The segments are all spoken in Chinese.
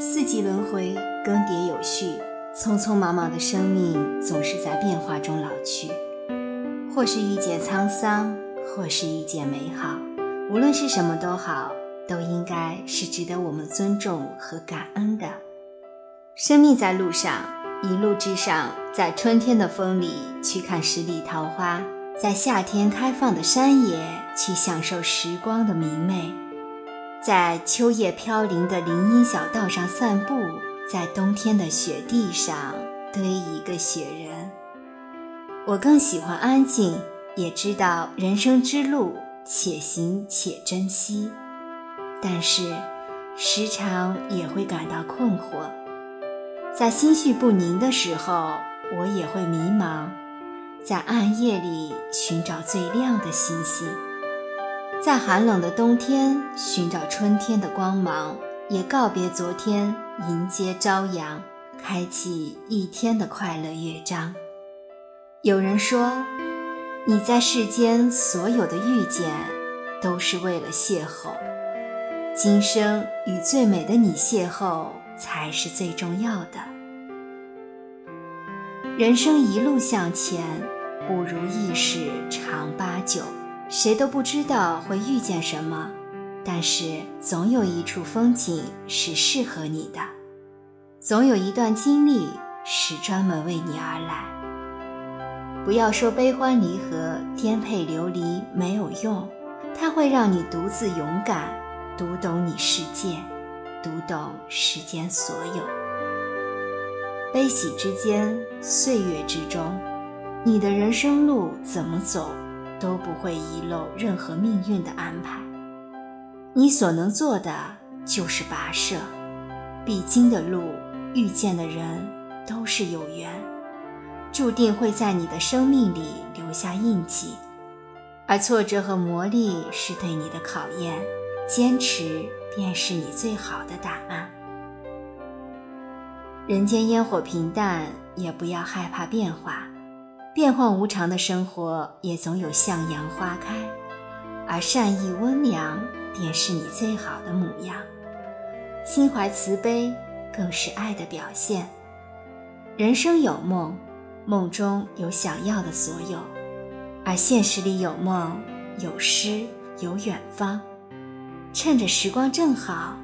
四季轮回，更迭有序，匆匆忙忙的生命总是在变化中老去。或是遇见沧桑，或是遇见美好，无论是什么都好，都应该是值得我们尊重和感恩的。生命在路上，一路之上，在春天的风里去看十里桃花，在夏天开放的山野去享受时光的明媚。在秋叶飘零的林荫小道上散步，在冬天的雪地上堆一个雪人。我更喜欢安静，也知道人生之路且行且珍惜，但是时常也会感到困惑。在心绪不宁的时候，我也会迷茫，在暗夜里寻找最亮的星星。在寒冷的冬天寻找春天的光芒，也告别昨天，迎接朝阳，开启一天的快乐乐章。有人说，你在世间所有的遇见，都是为了邂逅。今生与最美的你邂逅，才是最重要的。人生一路向前，不如意事常八九。谁都不知道会遇见什么，但是总有一处风景是适合你的，总有一段经历是专门为你而来。不要说悲欢离合、颠沛流离没有用，它会让你独自勇敢，读懂你世界，读懂世间所有。悲喜之间，岁月之中，你的人生路怎么走？都不会遗漏任何命运的安排。你所能做的就是跋涉，必经的路，遇见的人都是有缘，注定会在你的生命里留下印记。而挫折和磨砺是对你的考验，坚持便是你最好的答案。人间烟火平淡，也不要害怕变化。变幻无常的生活，也总有向阳花开，而善意温良便是你最好的模样。心怀慈悲，更是爱的表现。人生有梦，梦中有想要的所有，而现实里有梦，有诗，有远方。趁着时光正好，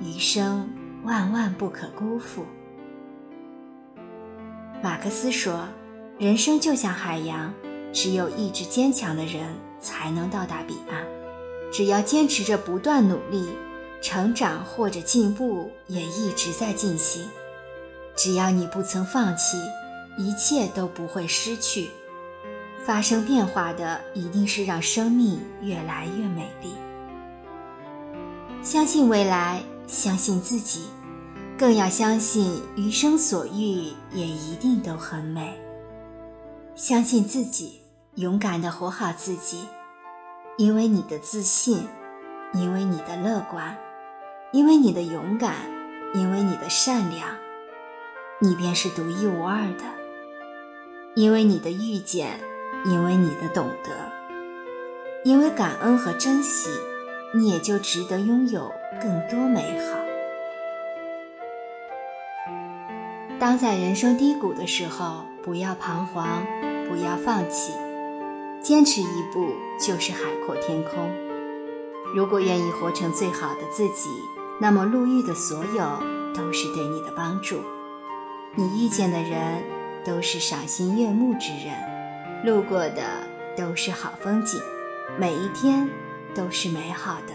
余生万万不可辜负。马克思说。人生就像海洋，只有意志坚强的人才能到达彼岸。只要坚持着不断努力，成长或者进步也一直在进行。只要你不曾放弃，一切都不会失去。发生变化的一定是让生命越来越美丽。相信未来，相信自己，更要相信余生所遇也一定都很美。相信自己，勇敢地活好自己，因为你的自信，因为你的乐观，因为你的勇敢，因为你的善良，你便是独一无二的。因为你的遇见，因为你的懂得，因为感恩和珍惜，你也就值得拥有更多美好。当在人生低谷的时候，不要彷徨，不要放弃，坚持一步就是海阔天空。如果愿意活成最好的自己，那么路遇的所有都是对你的帮助。你遇见的人都是赏心悦目之人，路过的都是好风景，每一天都是美好的。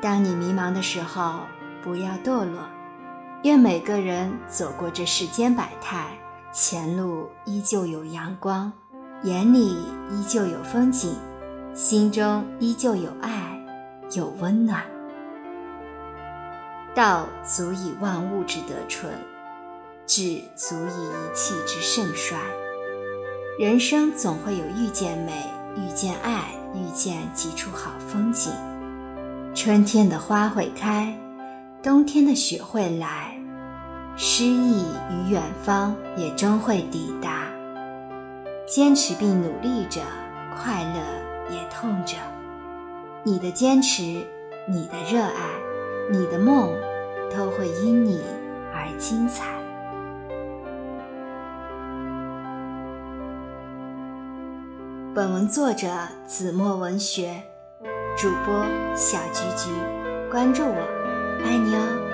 当你迷茫的时候，不要堕落。愿每个人走过这世间百态，前路依旧有阳光，眼里依旧有风景，心中依旧有爱，有温暖。道足以万物之得纯，志足以一气之盛衰。人生总会有遇见美、遇见爱、遇见几处好风景。春天的花会开。冬天的雪会来，诗意与远方也终会抵达。坚持并努力着快乐也痛着。你的坚持你的热爱你的梦都会因你而精彩。本文作者子墨文学主播小菊菊关注我爱你哦。